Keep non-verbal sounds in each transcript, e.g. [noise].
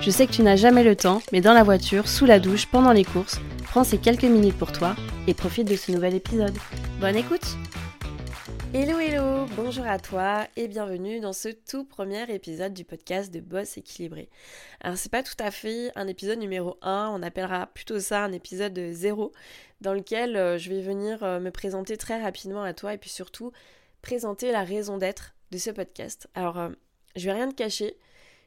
Je sais que tu n'as jamais le temps, mais dans la voiture, sous la douche, pendant les courses, prends ces quelques minutes pour toi et profite de ce nouvel épisode. Bonne écoute Hello hello, bonjour à toi et bienvenue dans ce tout premier épisode du podcast de Boss équilibré. Alors c'est pas tout à fait un épisode numéro 1, on appellera plutôt ça un épisode 0 dans lequel euh, je vais venir euh, me présenter très rapidement à toi et puis surtout présenter la raison d'être de ce podcast. Alors euh, je vais rien te cacher,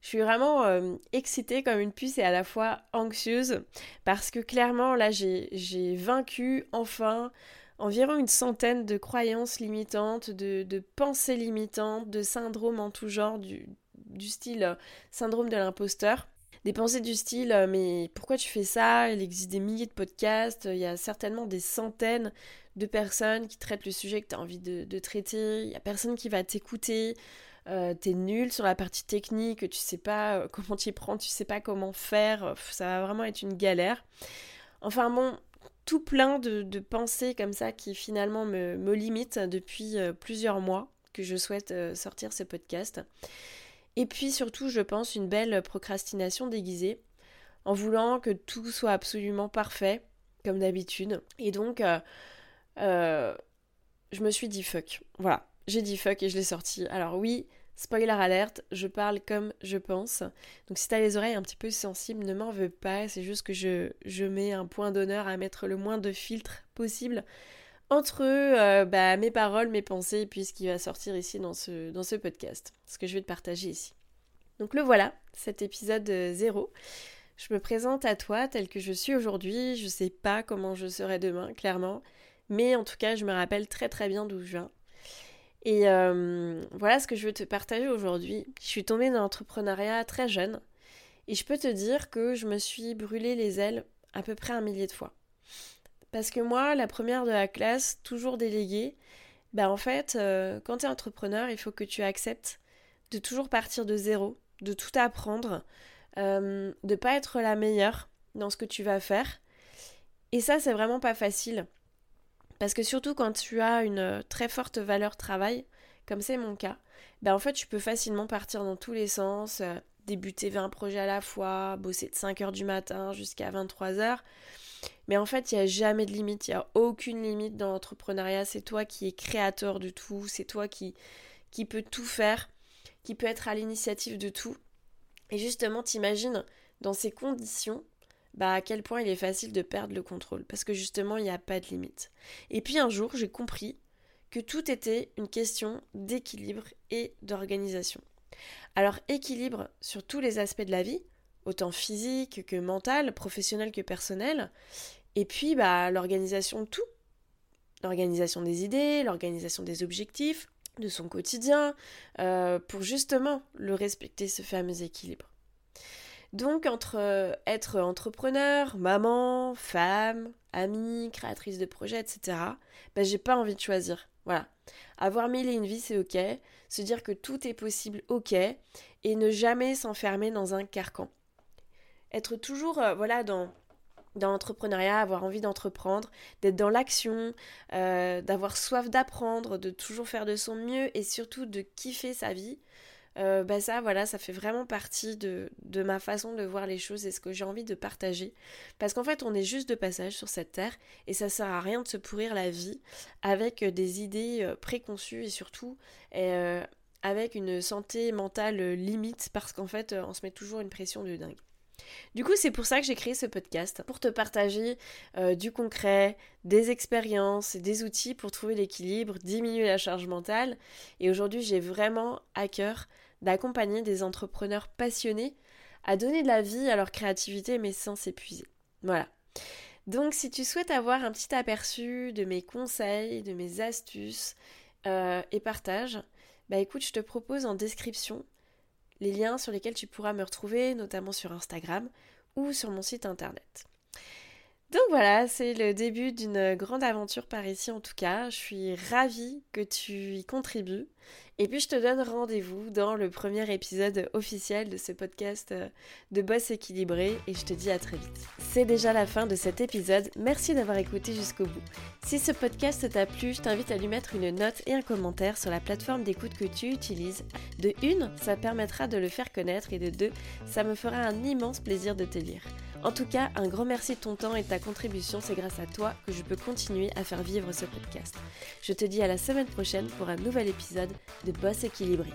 je suis vraiment euh, excitée comme une puce et à la fois anxieuse parce que clairement là j'ai vaincu enfin environ une centaine de croyances limitantes, de, pensées limitantes, de syndromes en tout genre, du, style euh, syndrome de l'imposteur. Des pensées du style euh, mais pourquoi tu fais ça? Il existe des milliers de podcasts, il y a certainement des centaines de personnes qui traitent le sujet que tu as envie de, de traiter, il y a personne qui va t'écouter, euh, t'es nul sur la partie technique, tu sais pas euh, [laughs] comment t'y prendre, tu sais pas comment faire, ça va vraiment être une galère. Enfin bon, tout plein de, pensées comme ça qui finalement me, limitent depuis euh, plusieurs mois que je souhaite sortir ce podcast. Et puis surtout, je pense, une belle procrastination déguisée, en voulant que tout soit absolument parfait, comme d'habitude. Et donc, je me suis dit fuck. Voilà, j'ai dit fuck et je l'ai sorti. Alors oui, spoiler alerte, je parle comme je pense. Donc si t'as les oreilles un petit peu sensibles, ne m'en veux pas. C'est juste que je, mets un point d'honneur à mettre le moins de filtres possible entre euh, bah, mes paroles, mes pensées, et puis ce qui va sortir ici dans ce, dans ce podcast. Ce que je vais te partager ici. Donc le voilà, cet épisode 0. Je me présente à toi tel que je suis aujourd'hui. Je sais pas comment je serai demain, clairement. Mais en tout cas, je me rappelle très très bien d'où je viens. Et euh, voilà ce que je veux te partager aujourd'hui. Je suis tombée dans l'entrepreneuriat très jeune et je peux te dire que je me suis brûlé les ailes à peu près un millier de fois. Parce que moi, la première de la classe, toujours déléguée, bah en fait, euh, quand tu es entrepreneur, il faut que tu acceptes de toujours partir de zéro, de tout apprendre, euh, de pas être la meilleure dans ce que tu vas faire. Et ça, c'est vraiment pas facile. Parce que surtout quand tu as une euh, très forte valeur travail, comme c'est mon cas, ben en fait tu peux facilement partir dans tous les sens, euh, débuter 20 projets à la fois, bosser de 5h du matin jusqu'à 23h. Mais en fait, il n'y a jamais de limite, il n'y a aucune limite dans l'entrepreneuriat. C'est toi qui es créateur de tout, c'est toi qui, qui peut tout faire, qui peut être à l'initiative de tout. Et justement, t'imagines, dans ces conditions, bah à quel point il est facile de perdre le contrôle parce que justement il n'y a pas de limite. Et puis un jour j'ai compris que tout était une question d'équilibre et d'organisation. Alors équilibre sur tous les aspects de la vie, autant physique que mental, professionnel que personnel, et puis bah l'organisation de tout. L'organisation des idées, l'organisation des objectifs, de son quotidien, euh, pour justement le respecter ce fameux équilibre. Donc entre euh, être entrepreneur, maman, femme, amie, créatrice de projets, etc., ben, j'ai pas envie de choisir. Voilà. Avoir mille et une vie, c'est ok. Se dire que tout est possible, ok. Et ne jamais s'enfermer dans un carcan. Être toujours, euh, voilà, dans, dans l'entrepreneuriat, avoir envie d'entreprendre, d'être dans l'action, euh, d'avoir soif d'apprendre, de toujours faire de son mieux et surtout de kiffer sa vie. Euh, bah ça voilà ça fait vraiment partie de, de, ma façon de voir les choses et ce que j'ai envie de partager parce qu'en fait on est juste de passage sur cette terre et ça sert à rien de se pourrir la vie avec euh, des idées euh, préconçues et surtout avec une santé mentale limite parce qu'en fait on se met toujours une pression de dingue du coup, c'est pour ça que j'ai créé ce podcast, pour te partager du concret, des expériences, des outils pour trouver l'équilibre, diminuer la charge mentale. Et aujourd'hui, j'ai vraiment à cœur d'accompagner des entrepreneurs passionnés à donner de la vie à leur créativité mais sans s'épuiser. Voilà. Donc si tu souhaites avoir un petit aperçu de mes conseils, de mes astuces euh, et partages, bah écoute, je te propose en description les liens sur lesquels tu pourras me retrouver, notamment sur Instagram, ou sur mon site internet. Donc voilà, c'est le début d'une grande aventure par ici en tout cas. Je suis ravie que tu y contribues. Et puis je te donne rendez-vous dans le premier épisode officiel de ce podcast euh, de Boss équilibré et je te dis à très vite. C'est déjà la fin de cet épisode. Merci d'avoir écouté jusqu'au bout. Si ce podcast t'a plu, je t'invite à lui mettre une note et un commentaire sur la plateforme d'écoute que tu utilises. De une, ça permettra de le faire connaître et de deux, ça me fera un immense plaisir de te lire. En tout cas, un grand merci de ton temps et de ta contribution, c'est grâce à toi que je peux continuer à faire vivre ce podcast. Je te dis à la semaine prochaine pour un nouvel épisode de Boss équilibré.